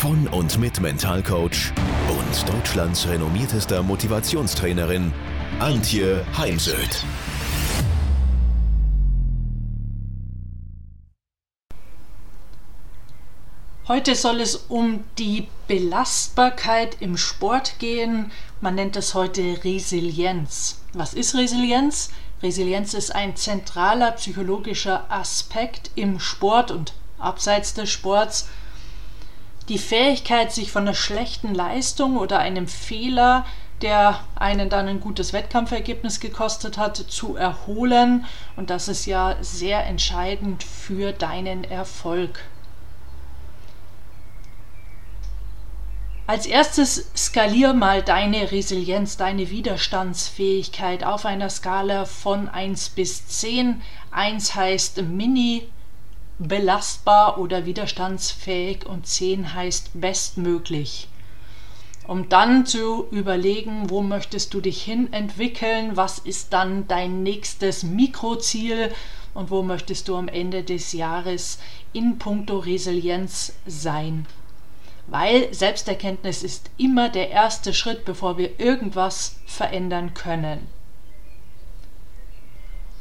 von und mit Mentalcoach und Deutschlands renommiertester Motivationstrainerin Antje Heimsöth. Heute soll es um die Belastbarkeit im Sport gehen. Man nennt es heute Resilienz. Was ist Resilienz? Resilienz ist ein zentraler psychologischer Aspekt im Sport und abseits des Sports die Fähigkeit, sich von einer schlechten Leistung oder einem Fehler, der einen dann ein gutes Wettkampfergebnis gekostet hat, zu erholen. Und das ist ja sehr entscheidend für deinen Erfolg. Als erstes skalier mal deine Resilienz, deine Widerstandsfähigkeit auf einer Skala von 1 bis 10. 1 heißt mini belastbar oder widerstandsfähig und 10 heißt bestmöglich. Um dann zu überlegen, wo möchtest du dich hin entwickeln, was ist dann dein nächstes Mikroziel und wo möchtest du am Ende des Jahres in puncto Resilienz sein. Weil Selbsterkenntnis ist immer der erste Schritt, bevor wir irgendwas verändern können.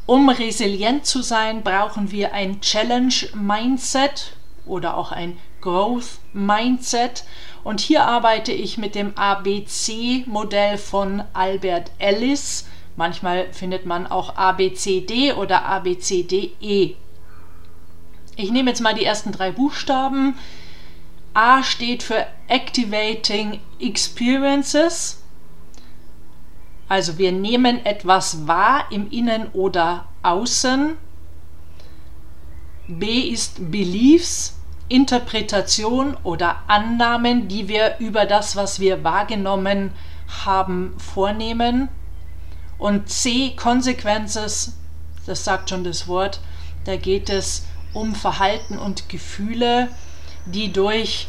Um resilient zu sein, brauchen wir ein Challenge-Mindset oder auch ein Growth-Mindset. Und hier arbeite ich mit dem ABC-Modell von Albert Ellis. Manchmal findet man auch ABCD oder ABCDE. Ich nehme jetzt mal die ersten drei Buchstaben. A steht für Activating Experiences. Also wir nehmen etwas wahr im Innen oder Außen. B ist Beliefs, Interpretation oder Annahmen, die wir über das, was wir wahrgenommen haben, vornehmen. Und C, Consequences, das sagt schon das Wort, da geht es um Verhalten und Gefühle, die durch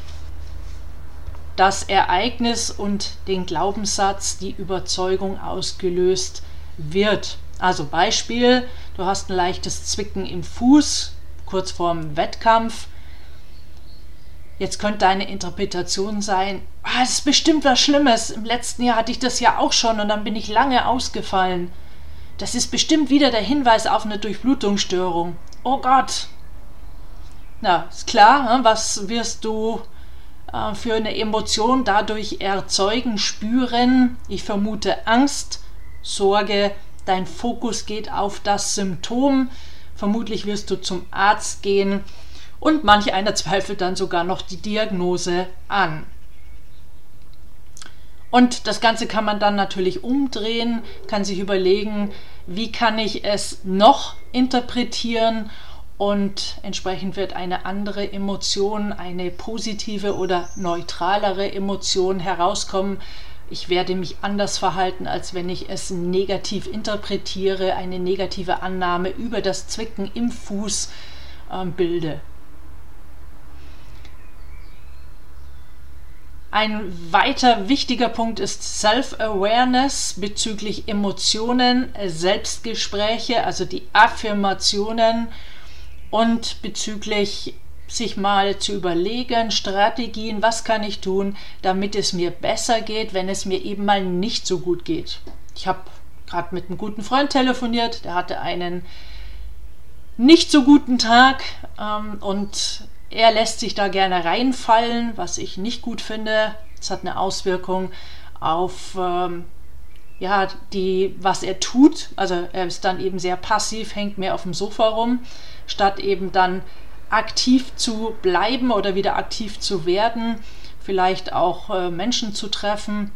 das Ereignis und den Glaubenssatz, die Überzeugung ausgelöst wird. Also Beispiel, du hast ein leichtes Zwicken im Fuß kurz vorm Wettkampf. Jetzt könnte deine Interpretation sein, ah, das ist bestimmt was Schlimmes. Im letzten Jahr hatte ich das ja auch schon und dann bin ich lange ausgefallen. Das ist bestimmt wieder der Hinweis auf eine Durchblutungsstörung. Oh Gott. Na, ist klar, was wirst du äh, für eine Emotion dadurch erzeugen, spüren. Ich vermute Angst, Sorge, dein Fokus geht auf das Symptom. Vermutlich wirst du zum Arzt gehen und manch einer zweifelt dann sogar noch die Diagnose an. Und das Ganze kann man dann natürlich umdrehen, kann sich überlegen, wie kann ich es noch interpretieren und entsprechend wird eine andere Emotion, eine positive oder neutralere Emotion herauskommen. Ich werde mich anders verhalten, als wenn ich es negativ interpretiere, eine negative Annahme über das Zwicken im Fuß äh, bilde. Ein weiter wichtiger Punkt ist Self-Awareness bezüglich Emotionen, Selbstgespräche, also die Affirmationen und bezüglich sich mal zu überlegen, Strategien, was kann ich tun, damit es mir besser geht, wenn es mir eben mal nicht so gut geht. Ich habe gerade mit einem guten Freund telefoniert, der hatte einen nicht so guten Tag ähm, und er lässt sich da gerne reinfallen, was ich nicht gut finde. Es hat eine Auswirkung auf ähm, ja, die, was er tut. Also er ist dann eben sehr passiv, hängt mehr auf dem Sofa rum statt eben dann aktiv zu bleiben oder wieder aktiv zu werden, vielleicht auch äh, Menschen zu treffen.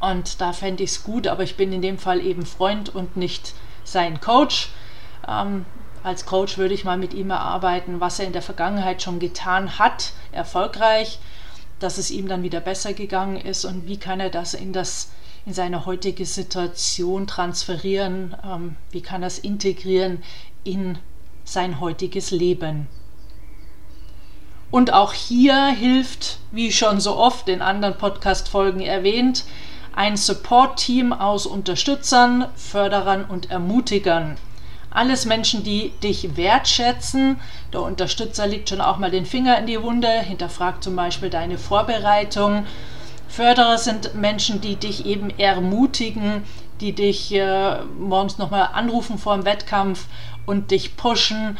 Und da fände ich es gut, aber ich bin in dem Fall eben Freund und nicht sein Coach. Ähm, als Coach würde ich mal mit ihm erarbeiten, was er in der Vergangenheit schon getan hat, erfolgreich, dass es ihm dann wieder besser gegangen ist und wie kann er das in das in seine heutige Situation transferieren? Ähm, wie kann er es integrieren in sein heutiges Leben? Und auch hier hilft, wie schon so oft in anderen Podcast-Folgen erwähnt, ein Support-Team aus Unterstützern, Förderern und Ermutigern. Alles Menschen, die dich wertschätzen. Der Unterstützer legt schon auch mal den Finger in die Wunde, hinterfragt zum Beispiel deine Vorbereitung. Förderer sind Menschen, die dich eben ermutigen, die dich äh, morgens nochmal anrufen vor dem Wettkampf und dich pushen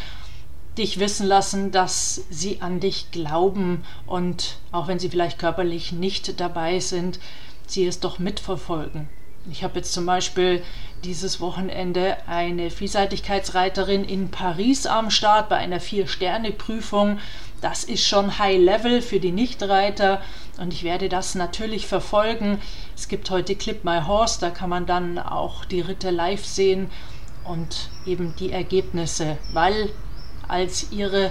dich wissen lassen, dass sie an dich glauben und auch wenn sie vielleicht körperlich nicht dabei sind, sie es doch mitverfolgen. Ich habe jetzt zum Beispiel dieses Wochenende eine Vielseitigkeitsreiterin in Paris am Start bei einer Vier-Sterne-Prüfung. Das ist schon High Level für die Nichtreiter und ich werde das natürlich verfolgen. Es gibt heute Clip My Horse, da kann man dann auch die Ritte live sehen und eben die Ergebnisse, weil als ihre,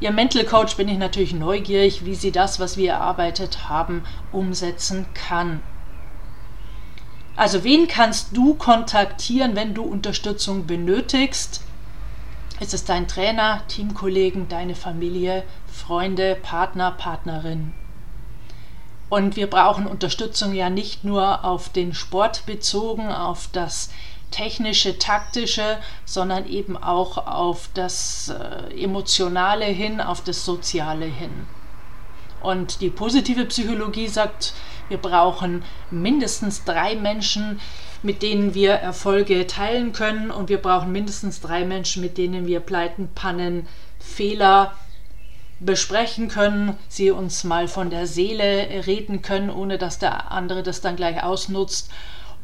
ihr Mental Coach bin ich natürlich neugierig, wie sie das, was wir erarbeitet haben, umsetzen kann. Also wen kannst du kontaktieren, wenn du Unterstützung benötigst? Ist es dein Trainer, Teamkollegen, deine Familie, Freunde, Partner, Partnerin? Und wir brauchen Unterstützung ja nicht nur auf den Sport bezogen, auf das technische, taktische, sondern eben auch auf das äh, Emotionale hin, auf das Soziale hin. Und die positive Psychologie sagt, wir brauchen mindestens drei Menschen, mit denen wir Erfolge teilen können und wir brauchen mindestens drei Menschen, mit denen wir Pleiten, Pannen, Fehler besprechen können, sie uns mal von der Seele reden können, ohne dass der andere das dann gleich ausnutzt,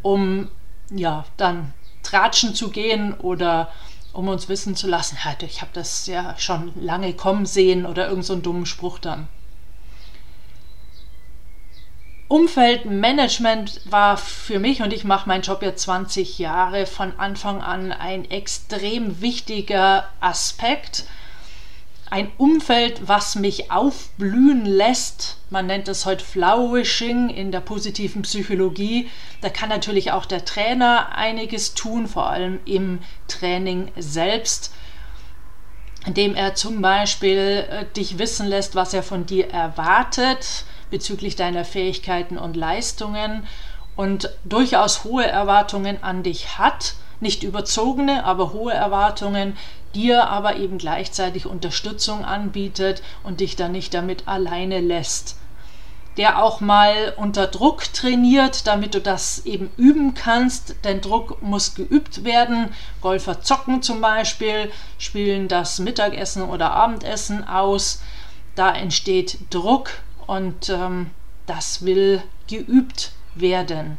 um ja, dann tratschen zu gehen oder um uns wissen zu lassen, halt, ich habe das ja schon lange kommen sehen oder irgend so dummen Spruch dann. Umfeldmanagement war für mich und ich mache meinen Job jetzt 20 Jahre von Anfang an ein extrem wichtiger Aspekt ein Umfeld, was mich aufblühen lässt. Man nennt es heute Flourishing in der positiven Psychologie. Da kann natürlich auch der Trainer einiges tun, vor allem im Training selbst, indem er zum Beispiel äh, dich wissen lässt, was er von dir erwartet bezüglich deiner Fähigkeiten und Leistungen und durchaus hohe Erwartungen an dich hat nicht überzogene, aber hohe Erwartungen, dir aber eben gleichzeitig Unterstützung anbietet und dich dann nicht damit alleine lässt. Der auch mal unter Druck trainiert, damit du das eben üben kannst, denn Druck muss geübt werden. Golfer zocken zum Beispiel, spielen das Mittagessen oder Abendessen aus. Da entsteht Druck und ähm, das will geübt werden.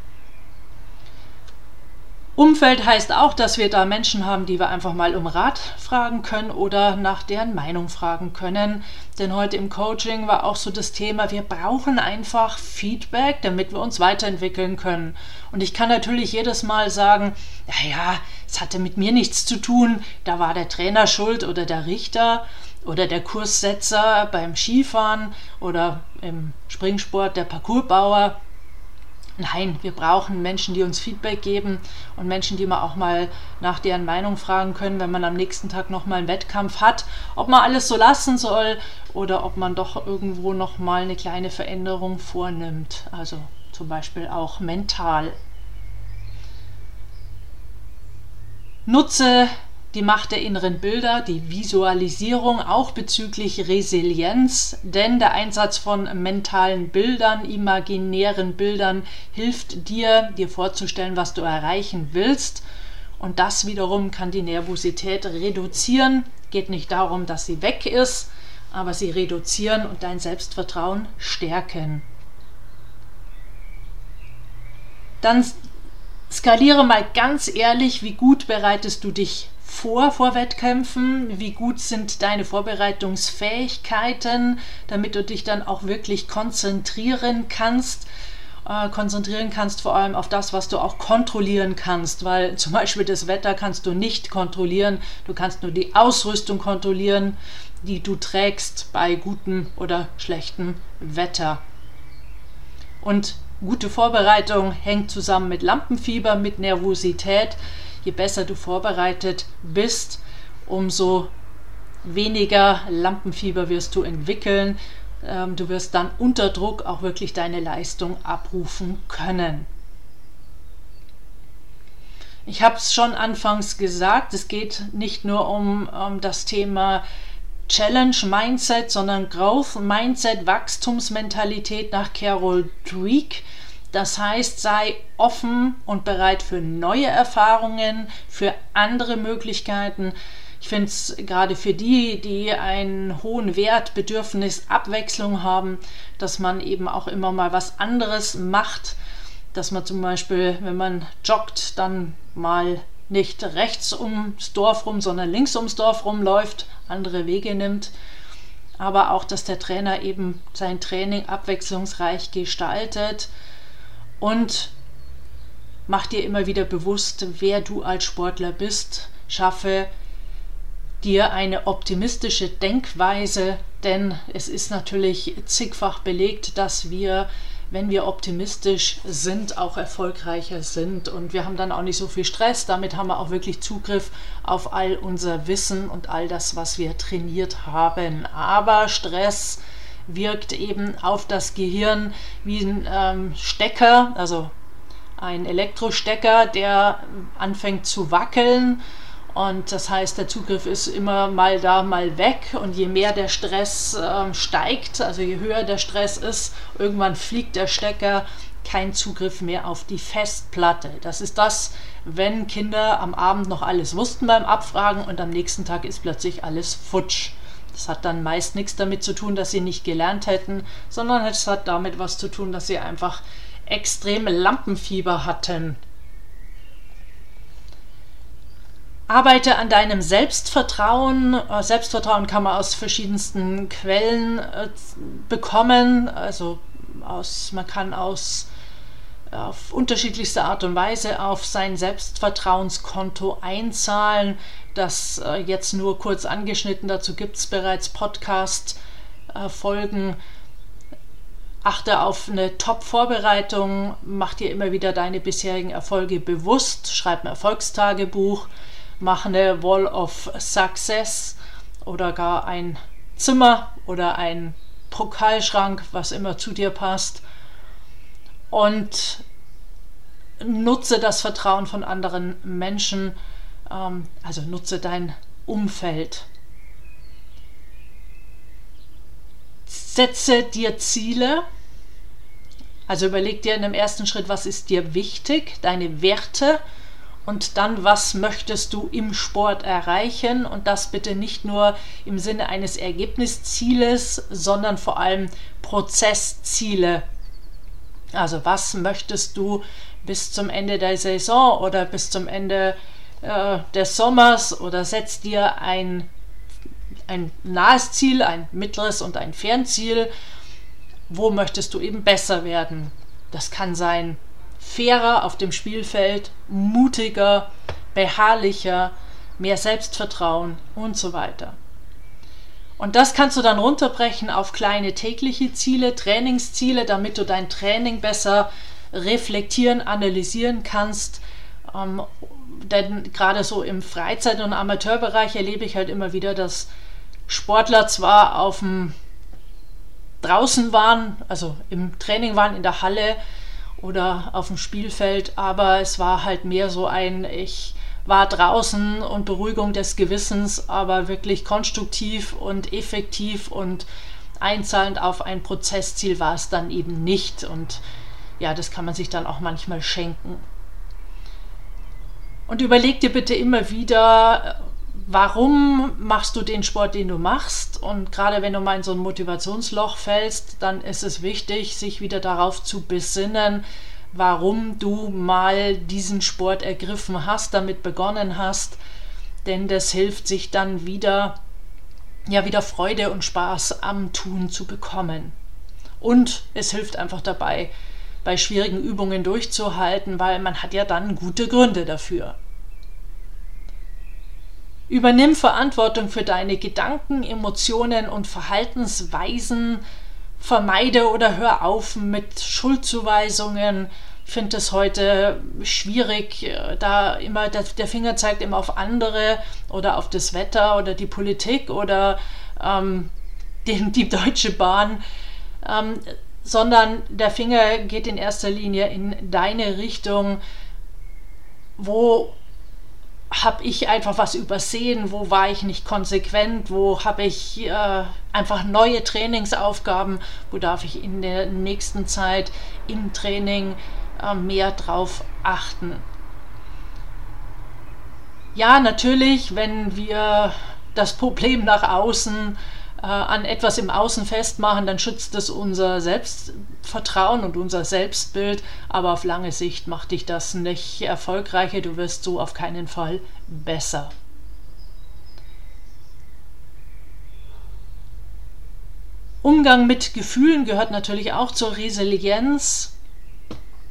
Umfeld heißt auch, dass wir da Menschen haben, die wir einfach mal um Rat fragen können oder nach deren Meinung fragen können. Denn heute im Coaching war auch so das Thema, wir brauchen einfach Feedback, damit wir uns weiterentwickeln können. Und ich kann natürlich jedes Mal sagen, naja, es hatte mit mir nichts zu tun, da war der Trainer schuld oder der Richter oder der Kurssetzer beim Skifahren oder im Springsport der Parcoursbauer. Nein, wir brauchen Menschen, die uns Feedback geben und Menschen, die man auch mal nach deren Meinung fragen können, wenn man am nächsten Tag nochmal einen Wettkampf hat, ob man alles so lassen soll oder ob man doch irgendwo nochmal eine kleine Veränderung vornimmt. Also zum Beispiel auch mental. Nutze die Macht der inneren Bilder, die Visualisierung auch bezüglich Resilienz, denn der Einsatz von mentalen Bildern, imaginären Bildern hilft dir, dir vorzustellen, was du erreichen willst. Und das wiederum kann die Nervosität reduzieren. Geht nicht darum, dass sie weg ist, aber sie reduzieren und dein Selbstvertrauen stärken. Dann skaliere mal ganz ehrlich, wie gut bereitest du dich vor, vor Wettkämpfen? Wie gut sind deine Vorbereitungsfähigkeiten, damit du dich dann auch wirklich konzentrieren kannst? Äh, konzentrieren kannst vor allem auf das, was du auch kontrollieren kannst, weil zum Beispiel das Wetter kannst du nicht kontrollieren. Du kannst nur die Ausrüstung kontrollieren, die du trägst bei gutem oder schlechtem Wetter. Und gute Vorbereitung hängt zusammen mit Lampenfieber, mit Nervosität. Je besser du vorbereitet bist, umso weniger Lampenfieber wirst du entwickeln. Ähm, du wirst dann unter Druck auch wirklich deine Leistung abrufen können. Ich habe es schon anfangs gesagt, es geht nicht nur um, um das Thema Challenge Mindset, sondern Growth Mindset, Wachstumsmentalität nach Carol Dweck. Das heißt, sei offen und bereit für neue Erfahrungen, für andere Möglichkeiten. Ich finde es gerade für die, die einen hohen Wert, Bedürfnis, Abwechslung haben, dass man eben auch immer mal was anderes macht. Dass man zum Beispiel, wenn man joggt, dann mal nicht rechts ums Dorf rum, sondern links ums Dorf rumläuft, andere Wege nimmt. Aber auch, dass der Trainer eben sein Training abwechslungsreich gestaltet und mach dir immer wieder bewusst, wer du als Sportler bist. Schaffe dir eine optimistische Denkweise, denn es ist natürlich zigfach belegt, dass wir wenn wir optimistisch sind, auch erfolgreicher sind. Und wir haben dann auch nicht so viel Stress. Damit haben wir auch wirklich Zugriff auf all unser Wissen und all das, was wir trainiert haben. Aber Stress wirkt eben auf das Gehirn wie ein ähm, Stecker, also ein Elektrostecker, der anfängt zu wackeln und das heißt, der Zugriff ist immer mal da, mal weg. Und je mehr der Stress äh, steigt, also je höher der Stress ist, irgendwann fliegt der Stecker, kein Zugriff mehr auf die Festplatte. Das ist das, wenn Kinder am Abend noch alles wussten beim Abfragen und am nächsten Tag ist plötzlich alles futsch. Das hat dann meist nichts damit zu tun, dass sie nicht gelernt hätten, sondern es hat damit was zu tun, dass sie einfach extreme Lampenfieber hatten Arbeite an deinem Selbstvertrauen. Äh, Selbstvertrauen kann man aus verschiedensten Quellen äh, bekommen. Also aus, man kann aus auf unterschiedlichste Art und Weise auf sein Selbstvertrauenskonto einzahlen. Das äh, jetzt nur kurz angeschnitten. Dazu gibt es bereits Podcast-Folgen. Achte auf eine Top-Vorbereitung. Mach dir immer wieder deine bisherigen Erfolge bewusst. Schreib ein Erfolgstagebuch mach eine Wall of Success oder gar ein Zimmer oder ein Pokalschrank, was immer zu dir passt. Und nutze das Vertrauen von anderen Menschen, also nutze dein Umfeld. Setze dir Ziele. Also überleg dir in dem ersten Schritt, was ist dir wichtig, deine Werte und dann, was möchtest du im Sport erreichen? Und das bitte nicht nur im Sinne eines Ergebniszieles, sondern vor allem Prozessziele. Also was möchtest du bis zum Ende der Saison oder bis zum Ende äh, des Sommers oder setz dir ein, ein nahes Ziel, ein mittleres und ein Fernziel. Wo möchtest du eben besser werden? Das kann sein fairer auf dem Spielfeld, mutiger, beharrlicher, mehr Selbstvertrauen und so weiter. Und das kannst du dann runterbrechen auf kleine tägliche Ziele, Trainingsziele, damit du dein Training besser reflektieren, analysieren kannst. Ähm, denn gerade so im Freizeit- und Amateurbereich erlebe ich halt immer wieder, dass Sportler zwar auf dem draußen waren, also im Training waren in der Halle, oder auf dem Spielfeld, aber es war halt mehr so ein, ich war draußen und Beruhigung des Gewissens, aber wirklich konstruktiv und effektiv und einzahlend auf ein Prozessziel war es dann eben nicht. Und ja, das kann man sich dann auch manchmal schenken. Und überleg dir bitte immer wieder, warum machst du den Sport, den du machst? Und gerade wenn du mal in so ein Motivationsloch fällst, dann ist es wichtig, sich wieder darauf zu besinnen, warum du mal diesen Sport ergriffen hast, damit begonnen hast. Denn das hilft sich dann wieder, ja, wieder Freude und Spaß am Tun zu bekommen. Und es hilft einfach dabei, bei schwierigen Übungen durchzuhalten, weil man hat ja dann gute Gründe dafür. Übernimm Verantwortung für deine Gedanken, Emotionen und Verhaltensweisen. vermeide oder hör auf mit Schuldzuweisungen. Finde es heute schwierig, da immer der, der, Finger zeigt immer auf andere oder auf das Wetter oder die Politik oder ähm, den, die Deutsche Bahn, ähm, sondern der Finger geht in erster Linie in deine Richtung. Wo habe ich einfach was übersehen, wo war ich nicht konsequent, wo habe ich äh, einfach neue Trainingsaufgaben, wo darf ich in der nächsten Zeit im Training äh, mehr drauf achten. Ja, natürlich, wenn wir das Problem nach außen äh, an etwas im Außen festmachen, dann schützt es unser Selbstvertrauen und unser Selbstbild, aber auf lange Sicht macht dich das nicht erfolgreicher, du wirst so auf keinen Fall besser. Umgang mit Gefühlen gehört natürlich auch zur Resilienz.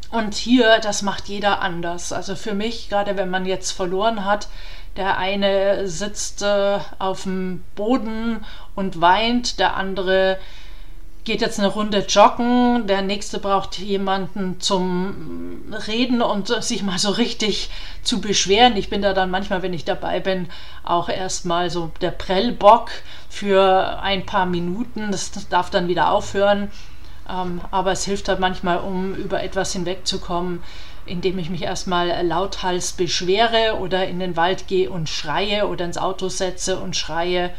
Und hier, das macht jeder anders. Also für mich, gerade wenn man jetzt verloren hat, der eine sitzt äh, auf dem Boden und weint, der andere geht jetzt eine Runde joggen, der nächste braucht jemanden zum Reden und sich mal so richtig zu beschweren. Ich bin da dann manchmal, wenn ich dabei bin, auch erstmal so der Prellbock für ein paar Minuten. Das darf dann wieder aufhören. Ähm, aber es hilft halt manchmal, um über etwas hinwegzukommen, indem ich mich erstmal lauthals beschwere oder in den Wald gehe und schreie oder ins Auto setze und schreie.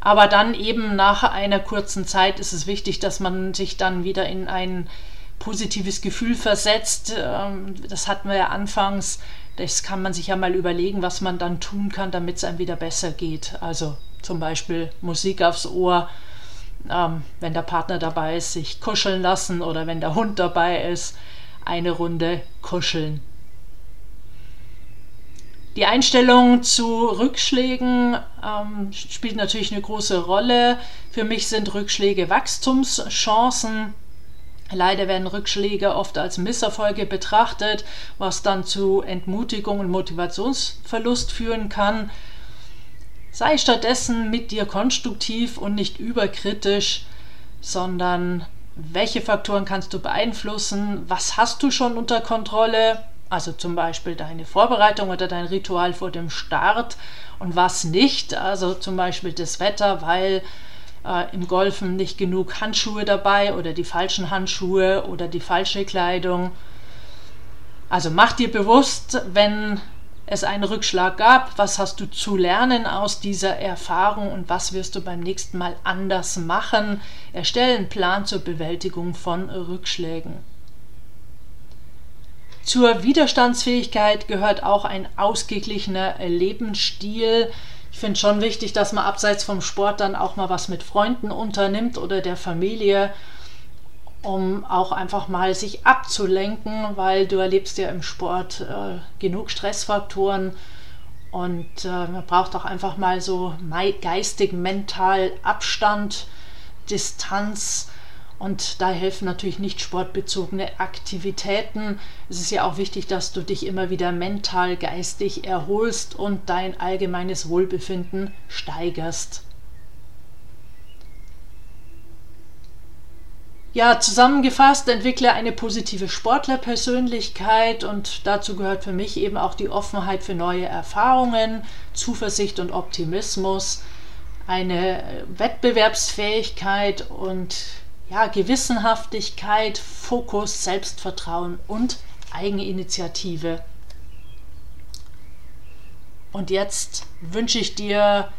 Aber dann eben nach einer kurzen Zeit ist es wichtig, dass man sich dann wieder in ein positives Gefühl versetzt. Ähm, das hatten wir ja anfangs. Das kann man sich ja mal überlegen, was man dann tun kann, damit es einem wieder besser geht. Also zum Beispiel Musik aufs Ohr, ähm, wenn der Partner dabei ist, sich kuscheln lassen oder wenn der Hund dabei ist eine Runde kuscheln. Die Einstellung zu Rückschlägen ähm, spielt natürlich eine große Rolle. Für mich sind Rückschläge Wachstumschancen. Leider werden Rückschläge oft als Misserfolge betrachtet, was dann zu Entmutigung und Motivationsverlust führen kann. Sei stattdessen mit dir konstruktiv und nicht überkritisch, sondern welche Faktoren kannst du beeinflussen, was hast du schon unter Kontrolle, also zum Beispiel deine Vorbereitung oder dein Ritual vor dem Start und was nicht, also zum Beispiel das Wetter, weil äh, im Golfen nicht genug Handschuhe dabei oder die falschen Handschuhe oder die falsche Kleidung. Also mach dir bewusst, wenn es einen Rückschlag gab, was hast du zu lernen aus dieser Erfahrung und was wirst du beim nächsten Mal anders machen. Erstelle einen Plan zur Bewältigung von Rückschlägen. Zur Widerstandsfähigkeit gehört auch ein ausgeglichener Lebensstil. Ich finde schon wichtig, dass man abseits vom Sport dann auch mal was mit Freunden unternimmt oder der Familie um auch einfach mal sich abzulenken, weil du erlebst ja im Sport äh, genug Stressfaktoren und äh, man braucht auch einfach mal so geistig, mental Abstand, Distanz und da helfen natürlich nicht sportbezogene Aktivitäten. Es ist ja auch wichtig, dass du dich immer wieder mental, geistig erholst und dein allgemeines Wohlbefinden steigerst. Ja, zusammengefasst, entwickle eine positive Sportlerpersönlichkeit und dazu gehört für mich eben auch die Offenheit für neue Erfahrungen, Zuversicht und Optimismus, eine Wettbewerbsfähigkeit und ja, Gewissenhaftigkeit, Fokus, Selbstvertrauen und Eigeninitiative. Und jetzt wünsche ich dir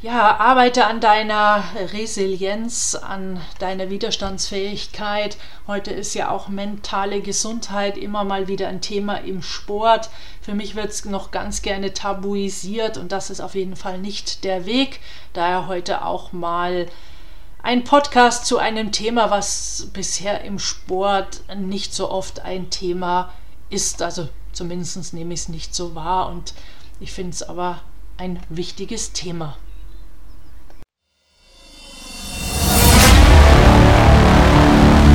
ja, arbeite an deiner Resilienz, an deiner Widerstandsfähigkeit. Heute ist ja auch mentale Gesundheit immer mal wieder ein Thema im Sport. Für mich wird es noch ganz gerne tabuisiert und das ist auf jeden Fall nicht der Weg. Daher heute auch mal ein Podcast zu einem Thema, was bisher im Sport nicht so oft ein Thema ist. Also zumindest nehme ich es nicht so wahr und ich finde es aber ein wichtiges Thema.